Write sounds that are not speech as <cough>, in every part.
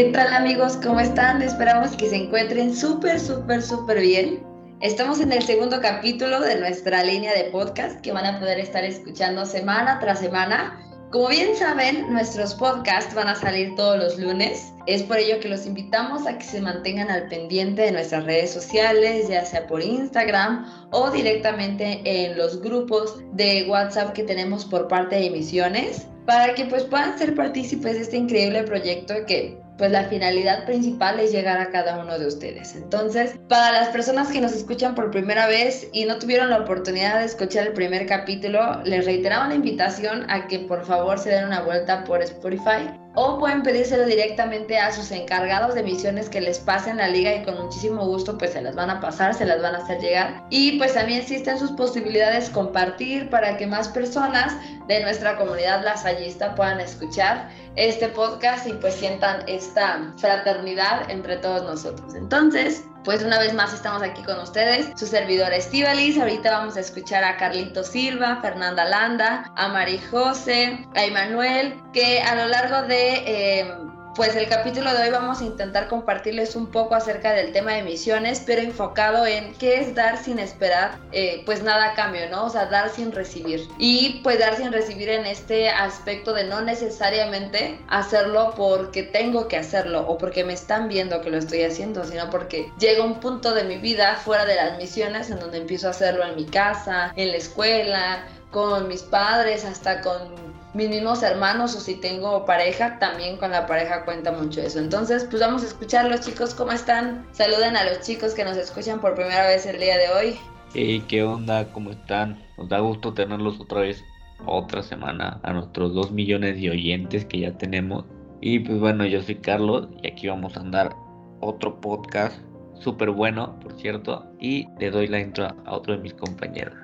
¿Qué tal amigos? ¿Cómo están? Esperamos que se encuentren súper, súper, súper bien. Estamos en el segundo capítulo de nuestra línea de podcast que van a poder estar escuchando semana tras semana. Como bien saben, nuestros podcasts van a salir todos los lunes. Es por ello que los invitamos a que se mantengan al pendiente de nuestras redes sociales, ya sea por Instagram o directamente en los grupos de WhatsApp que tenemos por parte de emisiones, para que pues puedan ser partícipes de este increíble proyecto que pues la finalidad principal es llegar a cada uno de ustedes. Entonces, para las personas que nos escuchan por primera vez y no tuvieron la oportunidad de escuchar el primer capítulo, les reiteramos la invitación a que por favor se den una vuelta por Spotify o pueden pedírselo directamente a sus encargados de misiones que les pasen la liga y con muchísimo gusto pues se las van a pasar, se las van a hacer llegar y pues también existen sus posibilidades compartir para que más personas de nuestra comunidad lasallista puedan escuchar este podcast y pues sientan esta fraternidad entre todos nosotros. Entonces, pues una vez más estamos aquí con ustedes, su servidora Estivalis. Ahorita vamos a escuchar a Carlito Silva, Fernanda Landa, a Mari José, a Emanuel, que a lo largo de eh, pues el capítulo de hoy vamos a intentar compartirles un poco acerca del tema de misiones, pero enfocado en qué es dar sin esperar, eh, pues nada a cambio, ¿no? O sea, dar sin recibir. Y pues dar sin recibir en este aspecto de no necesariamente hacerlo porque tengo que hacerlo o porque me están viendo que lo estoy haciendo, sino porque llega un punto de mi vida fuera de las misiones en donde empiezo a hacerlo en mi casa, en la escuela, con mis padres, hasta con mis mismos hermanos o si tengo pareja, también con la pareja cuenta mucho eso. Entonces, pues vamos a escuchar los chicos, ¿cómo están? Saluden a los chicos que nos escuchan por primera vez el día de hoy. Hey, ¿qué onda? ¿Cómo están? Nos da gusto tenerlos otra vez, otra semana, a nuestros dos millones de oyentes que ya tenemos. Y pues bueno, yo soy Carlos y aquí vamos a andar otro podcast súper bueno, por cierto. Y le doy la intro a otro de mis compañeros.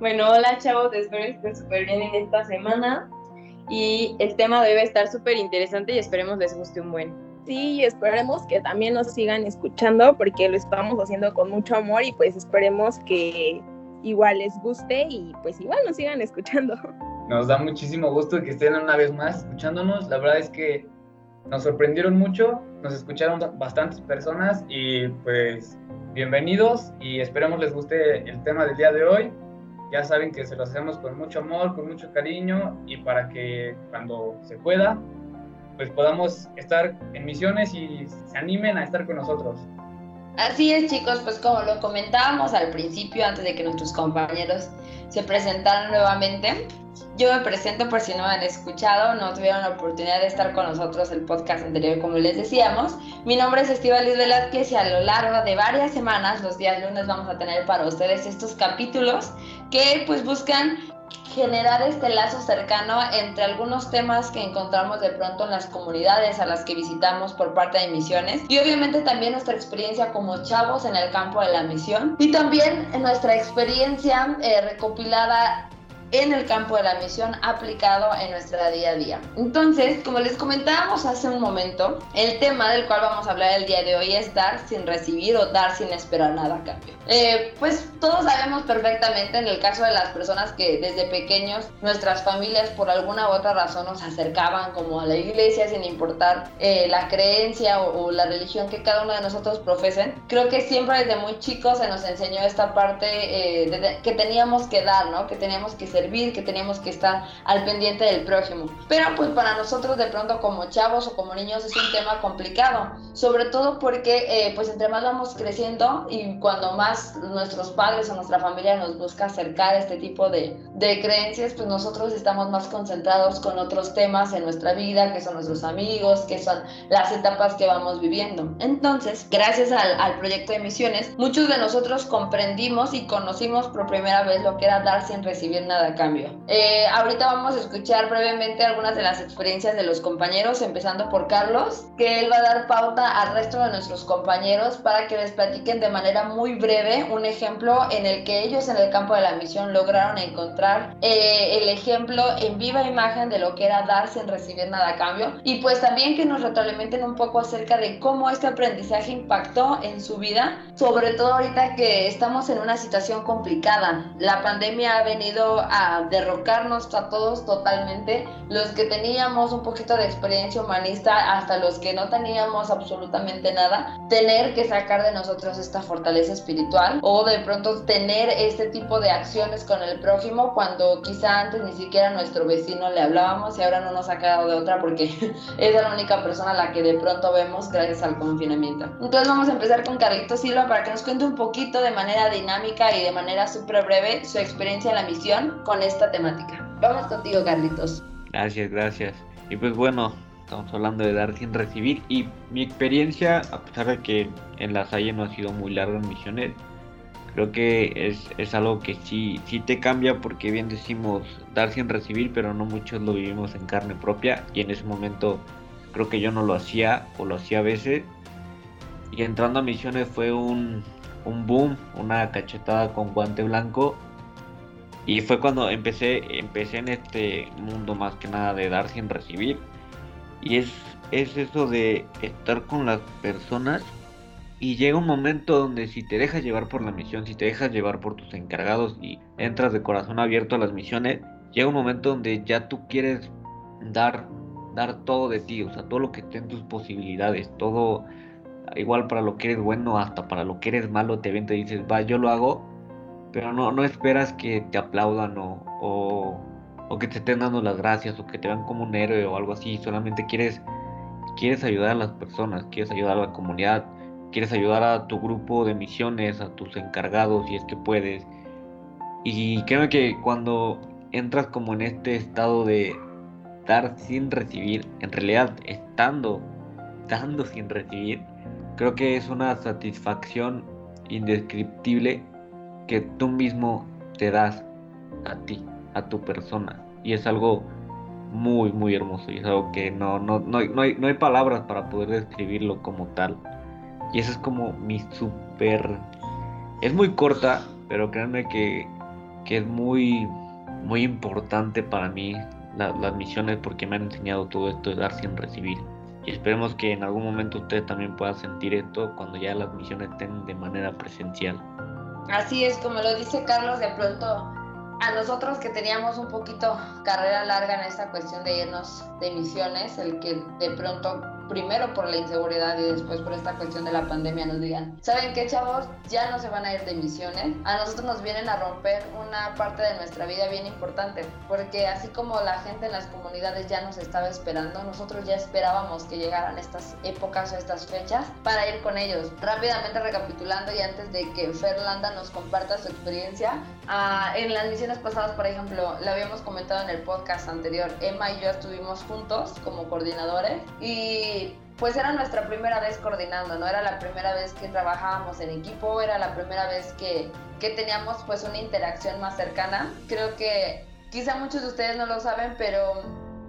Bueno, hola chavos, espero que estén súper bien en esta semana y el tema debe estar súper interesante y esperemos les guste un buen. Sí, esperemos que también nos sigan escuchando porque lo estamos haciendo con mucho amor y pues esperemos que igual les guste y pues igual nos sigan escuchando. <laughs> Nos da muchísimo gusto que estén una vez más escuchándonos. La verdad es que nos sorprendieron mucho, nos escucharon bastantes personas y pues bienvenidos y esperemos les guste el tema del día de hoy ya saben que se lo hacemos con mucho amor, con mucho cariño y para que cuando se pueda, pues podamos estar en misiones y se animen a estar con nosotros. Así es chicos, pues como lo comentábamos al principio, antes de que nuestros compañeros se presentaran nuevamente, yo me presento por si no me han escuchado, no tuvieron la oportunidad de estar con nosotros el podcast anterior, como les decíamos. Mi nombre es Liz Velázquez y a lo largo de varias semanas, los días lunes, vamos a tener para ustedes estos capítulos que pues buscan generar este lazo cercano entre algunos temas que encontramos de pronto en las comunidades a las que visitamos por parte de misiones y obviamente también nuestra experiencia como chavos en el campo de la misión y también nuestra experiencia eh, recopilada en el campo de la misión aplicado en nuestra día a día. Entonces, como les comentábamos hace un momento, el tema del cual vamos a hablar el día de hoy es dar sin recibir o dar sin esperar nada a cambio. Eh, pues todos sabemos perfectamente en el caso de las personas que desde pequeños nuestras familias por alguna u otra razón nos acercaban como a la iglesia sin importar eh, la creencia o, la religión que cada uno de nosotros profesen. Creo que siempre desde muy chicos se nos enseñó esta parte eh, que teníamos que dar, ¿no? Que teníamos que ser que teníamos que estar al pendiente del prójimo. Pero pues para nosotros de pronto como chavos o como niños es un tema complicado, sobre todo porque eh, pues entre más vamos creciendo y cuando más nuestros padres o nuestra familia nos busca acercar este tipo de, de creencias, pues nosotros estamos más concentrados con otros temas en nuestra vida, que son nuestros amigos, que son las etapas que vamos viviendo. Entonces, gracias al, al proyecto de misiones, muchos de nosotros comprendimos y conocimos por primera vez lo que era dar sin recibir nada cambio. Eh, ahorita vamos a escuchar brevemente algunas de las experiencias de los compañeros, empezando por Carlos, que él va a dar pauta al resto de nuestros compañeros para que les platiquen de manera muy breve un ejemplo en el que ellos en el campo de la misión lograron encontrar eh, el ejemplo en viva imagen de lo que era dar sin recibir nada a cambio y pues también que nos retroalimenten un poco acerca de cómo este aprendizaje impactó en su vida, sobre todo ahorita que estamos en una situación complicada. La pandemia ha venido a derrocarnos a todos totalmente, los que teníamos un poquito de experiencia humanista hasta los que no teníamos absolutamente nada, tener que sacar de nosotros esta fortaleza espiritual o de pronto tener este tipo de acciones con el prójimo cuando quizá antes ni siquiera a nuestro vecino le hablábamos y ahora no nos ha quedado de otra porque <laughs> es la única persona a la que de pronto vemos gracias al confinamiento. Entonces vamos a empezar con Carlitos Silva para que nos cuente un poquito de manera dinámica y de manera súper breve su experiencia en la misión con esta temática. Vamos contigo, Carlitos. Gracias, gracias. Y pues bueno, estamos hablando de dar sin recibir y mi experiencia, a pesar de que en la Salle no ha sido muy larga en misiones, creo que es, es, algo que sí, sí te cambia porque bien decimos dar sin recibir, pero no muchos lo vivimos en carne propia y en ese momento creo que yo no lo hacía o lo hacía a veces y entrando a misiones fue un, un boom, una cachetada con guante blanco y fue cuando empecé, empecé en este mundo más que nada de dar sin recibir. Y es, es eso de estar con las personas. Y llega un momento donde si te dejas llevar por la misión, si te dejas llevar por tus encargados y entras de corazón abierto a las misiones, llega un momento donde ya tú quieres dar, dar todo de ti, o sea, todo lo que esté tus posibilidades, todo, igual para lo que eres bueno, hasta para lo que eres malo, te ven, te dices, va, yo lo hago, pero no, no esperas que te aplaudan o, o, o que te estén dando las gracias o que te vean como un héroe o algo así, solamente quieres, quieres ayudar a las personas, quieres ayudar a la comunidad quieres ayudar a tu grupo de misiones, a tus encargados, si es que puedes. Y creo que cuando entras como en este estado de dar sin recibir, en realidad estando dando sin recibir, creo que es una satisfacción indescriptible que tú mismo te das a ti, a tu persona. Y es algo muy, muy hermoso. Y es algo que no, no, no, no, hay, no hay palabras para poder describirlo como tal. Y esa es como mi super... Es muy corta, pero créanme que, que es muy, muy importante para mí las misiones porque me han enseñado todo esto de dar sin recibir. Y esperemos que en algún momento ustedes también puedan sentir esto cuando ya las misiones estén de manera presencial. Así es, como lo dice Carlos, de pronto a nosotros que teníamos un poquito carrera larga en esta cuestión de irnos de misiones, el que de pronto primero por la inseguridad y después por esta cuestión de la pandemia nos digan, ¿saben qué chavos? Ya no se van a ir de misiones. A nosotros nos vienen a romper una parte de nuestra vida bien importante, porque así como la gente en las comunidades ya nos estaba esperando, nosotros ya esperábamos que llegaran estas épocas o estas fechas para ir con ellos. Rápidamente recapitulando y antes de que Ferlanda nos comparta su experiencia, ah, en las misiones pasadas, por ejemplo, le habíamos comentado en el podcast anterior, Emma y yo estuvimos juntos como coordinadores y pues era nuestra primera vez coordinando, ¿no? Era la primera vez que trabajábamos en equipo, era la primera vez que, que teníamos pues una interacción más cercana. Creo que quizá muchos de ustedes no lo saben, pero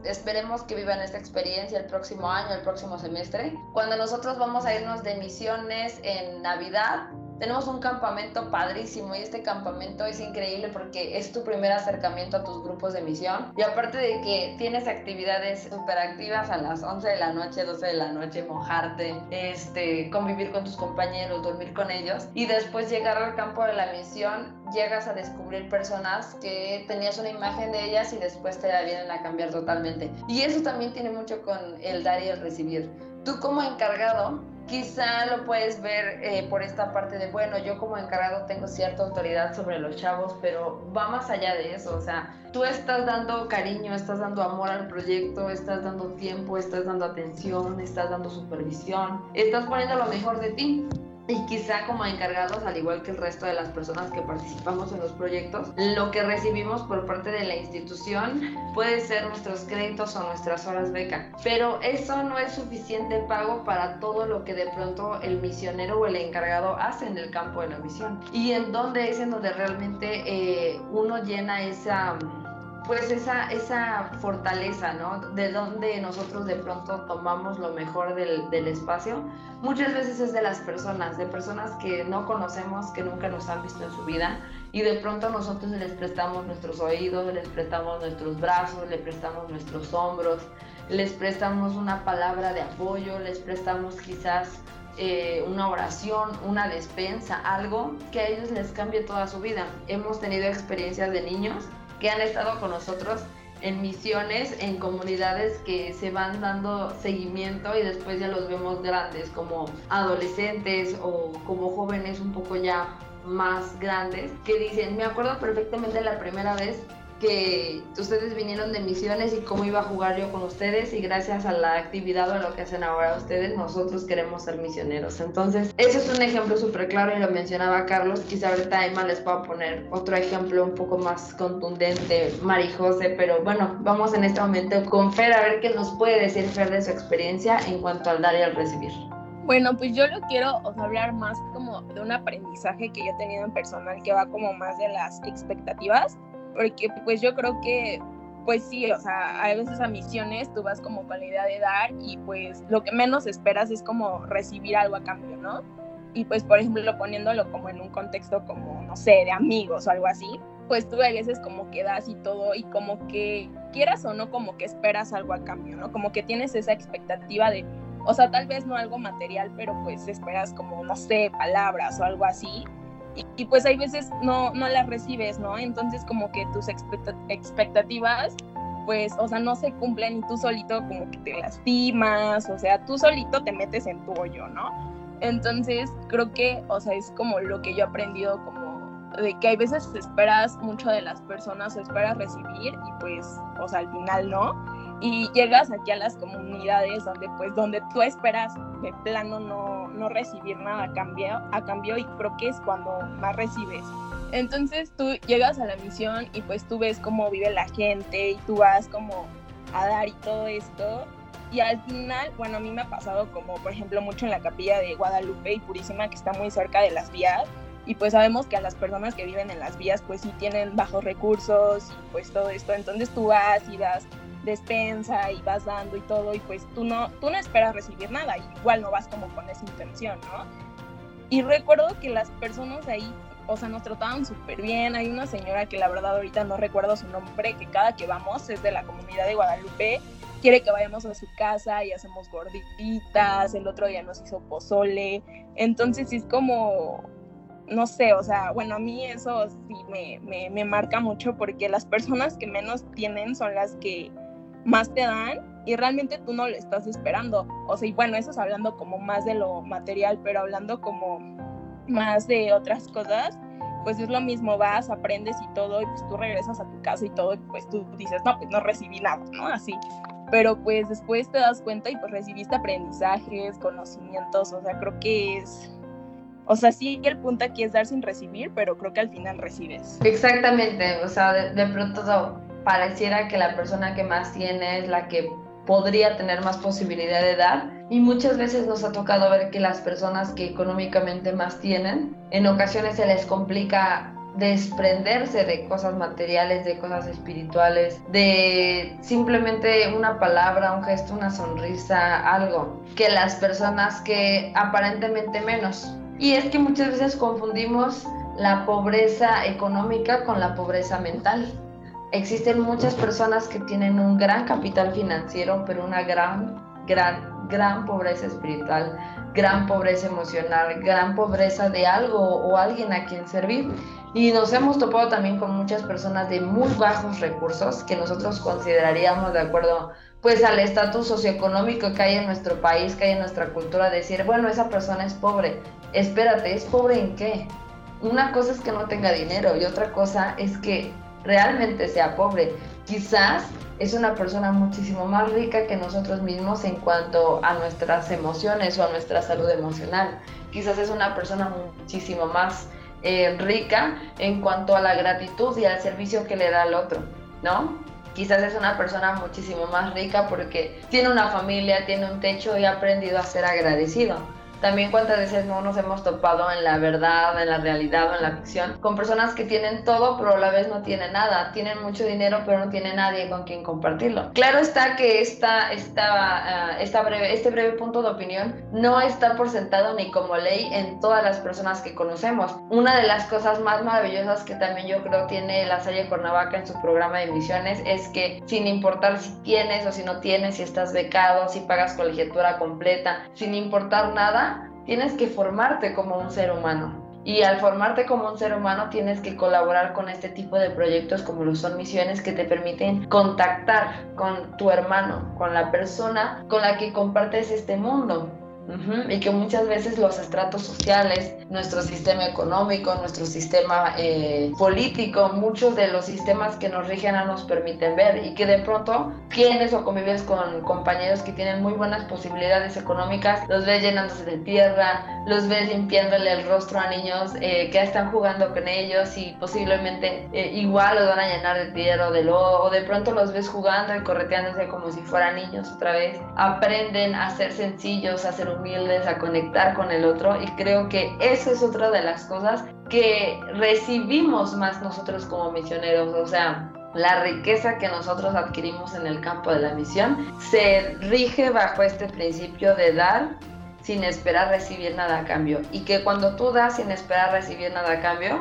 esperemos que vivan esta experiencia el próximo año, el próximo semestre. Cuando nosotros vamos a irnos de misiones en Navidad, tenemos un campamento padrísimo y este campamento es increíble porque es tu primer acercamiento a tus grupos de misión y aparte de que tienes actividades súper activas a las 11 de la noche, 12 de la noche, mojarte, este, convivir con tus compañeros, dormir con ellos y después llegar al campo de la misión, llegas a descubrir personas que tenías una imagen de ellas y después te la vienen a cambiar totalmente. Y eso también tiene mucho con el dar y el recibir. Tú como encargado quizá lo puedes ver eh, por esta parte de, bueno, yo como encargado tengo cierta autoridad sobre los chavos, pero va más allá de eso, o sea, tú estás dando cariño, estás dando amor al proyecto, estás dando tiempo, estás dando atención, estás dando supervisión, estás poniendo lo mejor de ti. Y quizá como encargados, al igual que el resto de las personas que participamos en los proyectos, lo que recibimos por parte de la institución puede ser nuestros créditos o nuestras horas beca. Pero eso no es suficiente pago para todo lo que de pronto el misionero o el encargado hace en el campo de la misión. Y en donde es en donde realmente eh, uno llena esa pues esa, esa fortaleza, ¿no? De donde nosotros de pronto tomamos lo mejor del, del, espacio, muchas veces es de las personas, de personas que no conocemos, que nunca nos han visto en su vida, y de pronto nosotros les prestamos nuestros oídos, les prestamos nuestros brazos, les prestamos nuestros hombros, les prestamos una palabra de apoyo, les prestamos quizás eh, una oración, una despensa, algo que a ellos les cambie toda su vida. Hemos tenido experiencias de niños que han estado con nosotros en misiones, en comunidades que se van dando seguimiento y después ya los vemos grandes, como adolescentes o como jóvenes un poco ya más grandes, que dicen, me acuerdo perfectamente la primera vez que ustedes vinieron de misiones y cómo iba a jugar yo con ustedes y gracias a la actividad o a lo que hacen ahora ustedes, nosotros queremos ser misioneros. Entonces, eso es un ejemplo súper claro y lo mencionaba Carlos, quizá ahorita Emma les pueda poner otro ejemplo un poco más contundente, Marijose, pero bueno, vamos en este momento con Fer a ver qué nos puede decir Fer de su experiencia en cuanto al dar y al recibir. Bueno, pues yo lo quiero hablar más como de un aprendizaje que yo he tenido en personal que va como más de las expectativas porque pues yo creo que pues sí, o sea, a veces a misiones tú vas como con la idea de dar y pues lo que menos esperas es como recibir algo a cambio, ¿no? Y pues por ejemplo poniéndolo como en un contexto como, no sé, de amigos o algo así, pues tú a veces como que das y todo y como que quieras o no como que esperas algo a cambio, ¿no? Como que tienes esa expectativa de, o sea, tal vez no algo material, pero pues esperas como, no sé, palabras o algo así y, pues hay veces no, no las recibes, ¿no? Entonces como que tus expectativas pues, o sea, no se cumplen y tú solito como que te lastimas, o sea, tú solito te metes en tu hoyo, ¿no? Entonces, creo que, o sea, es como lo que yo he aprendido como de que hay veces esperas mucho de las personas o esperas recibir y pues, o sea, al final no y llegas aquí a las comunidades donde pues donde tú esperas de plano no, no recibir nada a cambio, a cambio y creo que es cuando más recibes. Entonces tú llegas a la misión y pues tú ves cómo vive la gente y tú vas como a dar y todo esto. Y al final, bueno, a mí me ha pasado como por ejemplo mucho en la capilla de Guadalupe y Purísima que está muy cerca de las vías. Y pues sabemos que a las personas que viven en las vías pues sí tienen bajos recursos y pues todo esto. Entonces tú vas y das despensa y vas dando y todo y pues tú no, tú no esperas recibir nada, igual no vas como con esa intención, ¿no? Y recuerdo que las personas ahí, o sea, nos trataban súper bien, hay una señora que la verdad ahorita no recuerdo su nombre, que cada que vamos es de la comunidad de Guadalupe, quiere que vayamos a su casa y hacemos gorditas, el otro día nos hizo pozole, entonces es como, no sé, o sea, bueno, a mí eso sí me, me marca mucho porque las personas que menos tienen son las que más te dan y realmente tú no lo estás esperando. O sea, y bueno, eso es hablando como más de lo material, pero hablando como más de otras cosas, pues es lo mismo, vas, aprendes y todo, y pues tú regresas a tu casa y todo, y pues tú dices, no, pues no recibí nada, ¿no? Así. Pero pues después te das cuenta y pues recibiste aprendizajes, conocimientos, o sea, creo que es... O sea, sí, el punto aquí es dar sin recibir, pero creo que al final recibes. Exactamente, o sea, de, de pronto pareciera que la persona que más tiene es la que podría tener más posibilidad de dar y muchas veces nos ha tocado ver que las personas que económicamente más tienen, en ocasiones se les complica desprenderse de cosas materiales, de cosas espirituales, de simplemente una palabra, un gesto, una sonrisa, algo, que las personas que aparentemente menos. Y es que muchas veces confundimos la pobreza económica con la pobreza mental existen muchas personas que tienen un gran capital financiero, pero una gran, gran, gran pobreza espiritual, gran pobreza emocional, gran pobreza de algo o alguien a quien servir. Y nos hemos topado también con muchas personas de muy bajos recursos que nosotros consideraríamos de acuerdo pues al estatus socioeconómico que hay en nuestro país, que hay en nuestra cultura, decir, bueno, esa persona es pobre. Espérate, ¿es pobre en qué? Una cosa es que no tenga dinero y otra cosa es que realmente sea pobre. Quizás es una persona muchísimo más rica que nosotros mismos en cuanto a nuestras emociones o a nuestra salud emocional. Quizás es una persona muchísimo más eh, rica en cuanto a la gratitud y al servicio que le da al otro, ¿no? Quizás es una persona muchísimo más rica porque tiene una familia, tiene un techo y ha aprendido a ser agradecido también cuántas veces no nos hemos topado en la verdad, en la realidad o en la ficción, con personas que tienen todo pero a la vez no tienen nada, tienen mucho dinero pero no tienen nadie con quien compartirlo. Claro está que esta, esta, uh, esta breve, este breve punto de opinión no está por sentado ni como ley en todas las personas que conocemos. Una de las cosas más maravillosas que también yo creo tiene la Salle Cuernavaca en su programa de misiones es que sin importar si tienes o si no tienes, si estás becado, si pagas colegiatura completa, sin importar nada, tienes que formarte como un ser humano. Y al formarte como un ser humano tienes que colaborar con este tipo de proyectos como lo son misiones que te permiten contactar con tu hermano, con la persona con la que compartes este mundo. Y que muchas veces los estratos sociales, nuestro sistema económico, nuestro sistema eh, político, muchos de los sistemas que nos rigen no nos permiten ver y que de pronto tienes o convives con compañeros que tienen muy buenas posibilidades económicas, los ves llenándose de tierra, los ves limpiándole el rostro a niños eh, que están jugando con ellos y posiblemente eh, igual los van a llenar de tierra o de lodo, o de pronto los ves jugando y correteándose como si fueran niños otra vez. Aprenden a ser sencillos, a ser humildes, a conectar con el otro y creo que eso es otra de las cosas que recibimos más nosotros como misioneros, o sea, la riqueza que nosotros adquirimos en el campo de la misión se rige bajo este principio de dar sin esperar recibir nada a cambio y que cuando tú das sin esperar recibir nada a cambio,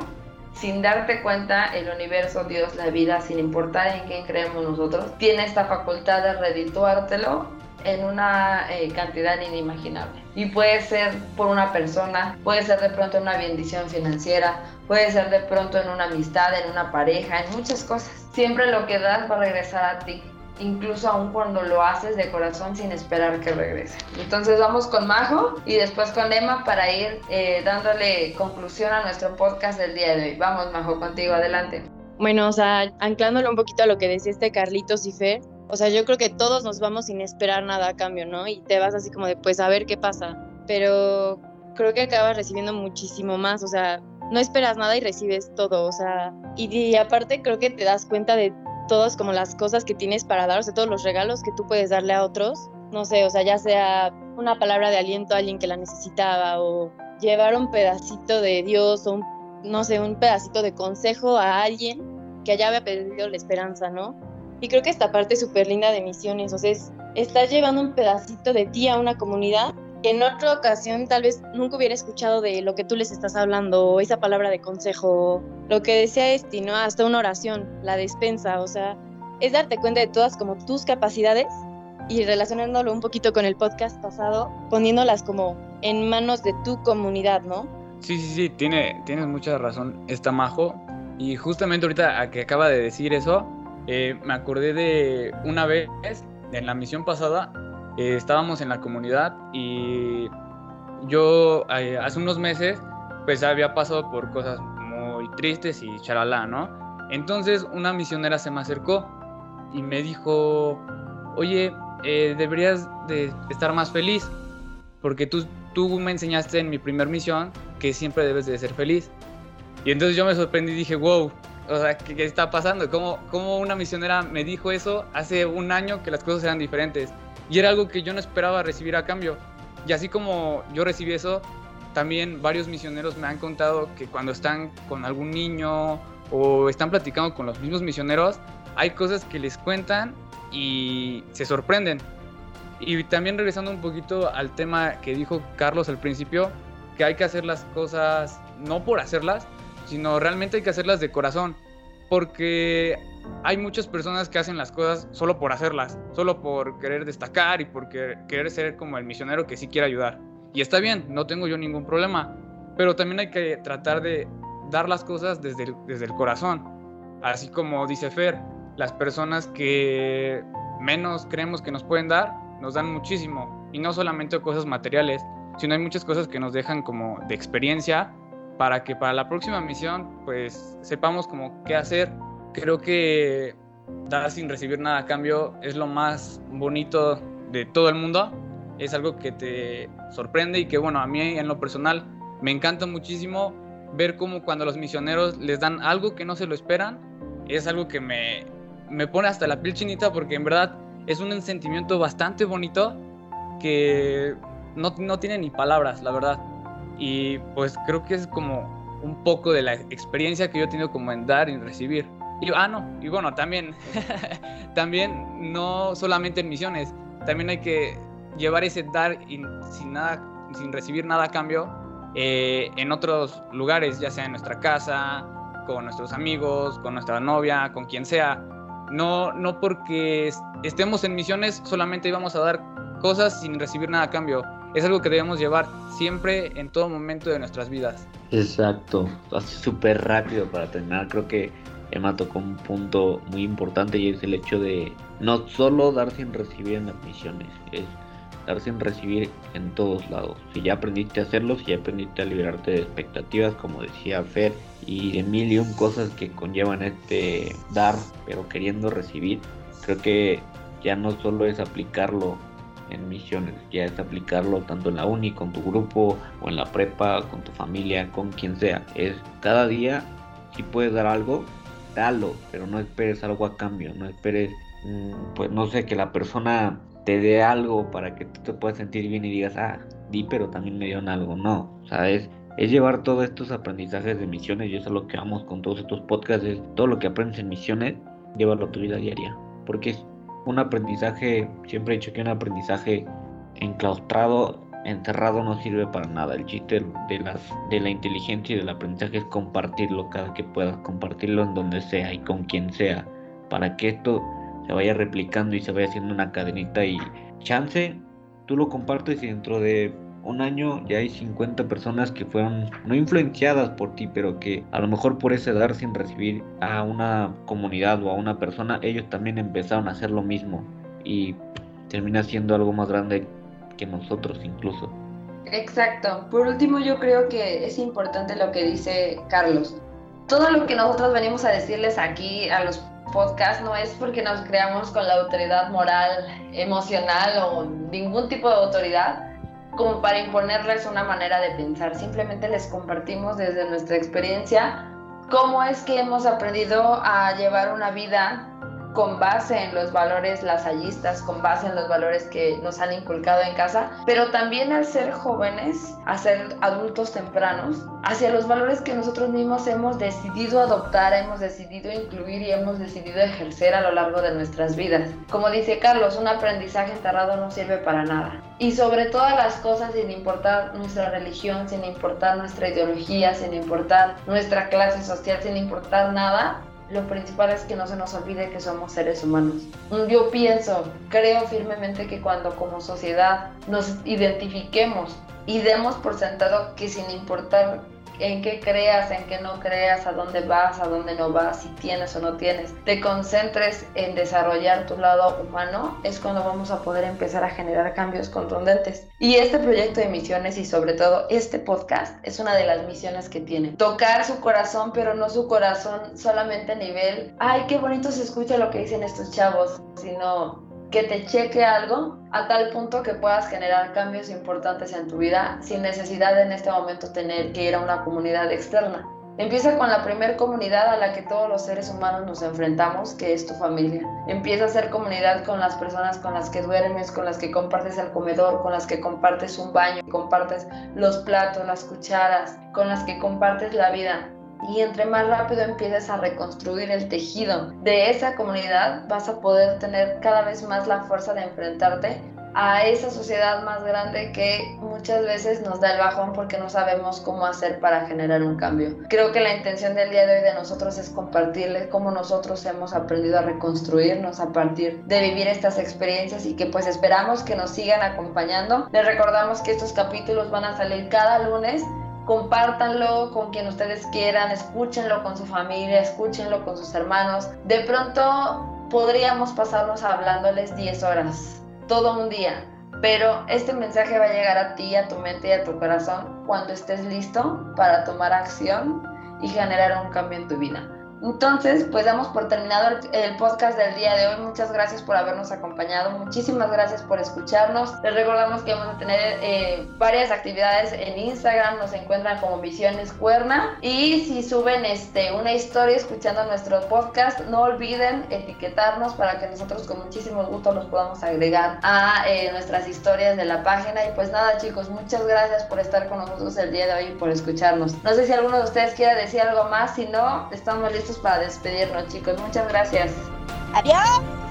sin darte cuenta, el universo, Dios, la vida, sin importar en quién creemos nosotros, tiene esta facultad de redituártelo en una eh, cantidad inimaginable. Y puede ser por una persona, puede ser de pronto en una bendición financiera, puede ser de pronto en una amistad, en una pareja, en muchas cosas. Siempre lo que das va a regresar a ti, incluso aún cuando lo haces de corazón sin esperar que regrese. Entonces vamos con Majo y después con Emma para ir eh, dándole conclusión a nuestro podcast del día de hoy. Vamos Majo, contigo, adelante. Bueno, o sea, anclándolo un poquito a lo que decía este Carlitos y Fer, o sea, yo creo que todos nos vamos sin esperar nada a cambio, ¿no? Y te vas así como de, pues a ver qué pasa. Pero creo que acabas recibiendo muchísimo más, o sea, no esperas nada y recibes todo, o sea, y, aparte creo que te das cuenta de todas como las cosas que tienes para dar, o sea, todos los regalos que tú puedes darle a otros, no sé, o sea, ya sea una palabra de aliento a alguien que la necesitaba o llevar un pedacito de Dios o un, no sé, un pedacito de consejo a alguien que allá había perdido la esperanza, ¿no? Y creo que esta parte súper linda de misiones, o sea, es, estás llevando un pedacito de ti a una comunidad que en otra ocasión tal vez nunca hubiera escuchado de lo que tú les estás hablando, esa palabra de consejo, lo que decía Esti, ¿no? Hasta una oración, la despensa, o sea, es darte cuenta de todas como tus capacidades y relacionándolo un poquito con el podcast pasado, poniéndolas como en manos de tu comunidad, ¿no? Sí, sí, sí, tiene, tienes mucha razón, está majo. Y justamente ahorita a que acaba de decir eso, eh, me acordé de una vez en la misión pasada, eh, estábamos en la comunidad y yo eh, hace unos meses pues había pasado por cosas muy tristes y charalá, ¿no? Entonces una misionera se me acercó y me dijo, oye, deberías de estar más feliz porque tú, tú me enseñaste en mi primer misión que siempre debes de ser feliz. Y entonces yo me sorprendí y dije, wow, o sea, ¿qué, está pasando? ¿Cómo, ¿Cómo, una misionera me dijo eso hace un año que las cosas eran diferentes? Y era algo que yo no esperaba recibir a cambio. Y así como yo recibí eso, también varios misioneros me han contado que cuando están con algún niño o están platicando con los mismos misioneros, hay cosas que les cuentan y se sorprenden. Y también regresando un poquito al tema que dijo Carlos al principio, que hay que hacer las cosas no por hacerlas, sino realmente hay que hacerlas de corazón, porque hay muchas personas que hacen las cosas solo por hacerlas, solo por querer destacar y por querer ser como el misionero que sí quiere ayudar. Y está bien, no tengo yo ningún problema, pero también hay que tratar de dar las cosas desde el, desde el corazón. Así como dice Fer, las personas que menos creemos que nos pueden dar, nos dan muchísimo. Y no solamente cosas materiales, sino hay muchas cosas que nos dejan como de experiencia para que para la próxima misión pues sepamos como qué hacer. Creo que dar sin recibir nada a cambio es lo más bonito de todo el mundo. Es algo que te sorprende y que bueno, a mí en lo personal me encanta muchísimo ver cómo cuando los misioneros les dan algo que no se lo esperan, es algo que me, me pone hasta la piel chinita porque en verdad es un sentimiento bastante bonito que no, no tiene ni palabras, la verdad. Y pues creo que es como un poco de la experiencia que yo he tenido como en dar y recibir. Y, ah, no, y bueno, también, <laughs> también no solamente en misiones, también hay que llevar ese dar sin, nada, sin recibir nada a cambio eh, en otros lugares, ya sea en nuestra casa, con nuestros amigos, con nuestra novia, con quien sea. No, no porque estemos en misiones solamente íbamos a dar cosas sin recibir nada a cambio es algo que debemos llevar siempre en todo momento de nuestras vidas. Exacto, así súper rápido para terminar, creo que Emma tocó un punto muy importante y es el hecho de no solo dar sin recibir en las misiones, es dar sin recibir en todos lados. Si ya aprendiste a hacerlo, si ya aprendiste a liberarte de expectativas, como decía Fer, y de mil y un cosas que conllevan este dar, pero queriendo recibir, creo que ya no solo es aplicarlo en misiones, ya es aplicarlo tanto en la uni, con tu grupo, o en la prepa, con tu familia, con quien sea. Es cada día, si puedes dar algo, dalo, pero no esperes algo a cambio, no esperes, mm, pues no sé, que la persona te dé algo para que tú te puedas sentir bien y digas, ah, di, pero también me dieron algo. No, sea, es, llevar todos estos aprendizajes de misiones y eso es lo que vamos con todos estos podcasts, es todo lo que aprendes en misiones, llévalo a tu vida diaria. Porque es un aprendizaje, siempre he dicho que un aprendizaje enclaustrado, encerrado no sirve para nada. El chiste de, de la inteligencia y del aprendizaje es compartirlo cada que puedas, compartirlo en donde sea y con quien sea, para que esto se vaya replicando y se vaya haciendo una cadenita y chance, tú lo compartes y dentro de un año ya hay 50 personas que fueron no influenciadas por ti, pero que a lo mejor por ese dar sin recibir a una comunidad o a una persona, ellos también empezaron a hacer lo mismo y termina siendo algo más grande que nosotros incluso. Exacto. Por último, yo creo que es importante lo que dice Carlos. Todo lo que nosotros venimos a decirles aquí a los podcast no es porque nos creamos con la autoridad moral, emocional o ningún tipo de autoridad como para imponerles una manera de pensar. Simplemente les compartimos desde nuestra experiencia cómo es que hemos aprendido a llevar una vida con base en los valores lasallistas, con base en los valores que nos han inculcado en casa, pero también al ser jóvenes, a ser adultos tempranos, hacia los valores que nosotros mismos hemos decidido adoptar, hemos decidido incluir y hemos decidido ejercer a lo largo de nuestras vidas. Como dice Carlos, un aprendizaje enterrado no sirve para nada. Y sobre todas las cosas, sin importar nuestra religión, sin importar nuestra ideología, sin importar nuestra clase social, sin importar nada, lo principal es que no se nos olvide que somos seres humanos. Yo pienso, creo firmemente que cuando como sociedad nos identifiquemos y demos por sentado que sin importar en qué creas, en qué no creas, a dónde vas, a dónde no vas, si tienes o no tienes, te concentres en desarrollar tu lado humano, es cuando vamos a poder empezar a generar cambios contundentes. Y este proyecto de misiones y sobre todo este podcast es una de las misiones que tiene. Tocar su corazón, pero no su corazón solamente a nivel, ay, qué bonito se escucha lo que dicen estos chavos, sino que te cheque algo a tal punto que puedas generar cambios importantes en tu vida sin necesidad de en este momento tener que ir a una comunidad externa. Empieza con la primer comunidad a la que todos los seres humanos nos enfrentamos, que es tu familia. Empieza a hacer comunidad con las personas con las que duermes, con las que compartes el comedor, con las que compartes un baño, compartes los platos, las cucharas, con las que compartes la vida y entre más rápido empieces a reconstruir el tejido de esa comunidad, vas a poder tener cada vez más la fuerza de enfrentarte a esa sociedad más grande que muchas veces nos da el bajón porque no sabemos cómo hacer para generar un cambio. Creo que la intención del día de hoy de nosotros es compartirles cómo nosotros hemos aprendido a reconstruirnos a partir de vivir estas experiencias y que pues esperamos que nos sigan acompañando. Les recordamos que estos capítulos van a salir cada lunes compártanlo con quien ustedes quieran, escúchenlo con su familia, escúchenlo con sus hermanos. De pronto podríamos pasarnos hablándoles 10 horas, todo un día, pero este mensaje va a llegar a ti, a tu mente y a tu corazón cuando estés listo para tomar acción y generar un cambio en tu vida. Entonces, pues damos por terminado el, podcast del día de hoy. Muchas gracias por habernos acompañado. Muchísimas gracias por escucharnos. Les recordamos que vamos a tener eh, varias actividades en Instagram. Nos encuentran como Visiones Cuerna. Y si suben este, una historia escuchando nuestro podcast, no olviden etiquetarnos para que nosotros con muchísimo gusto los podamos agregar a eh, nuestras historias de la página. Y pues nada, chicos, muchas gracias por estar con nosotros el día de hoy y por escucharnos. No sé si alguno de ustedes quiera decir algo más. Si no, estamos listos para despedirnos, chicos. Muchas gracias. Adiós.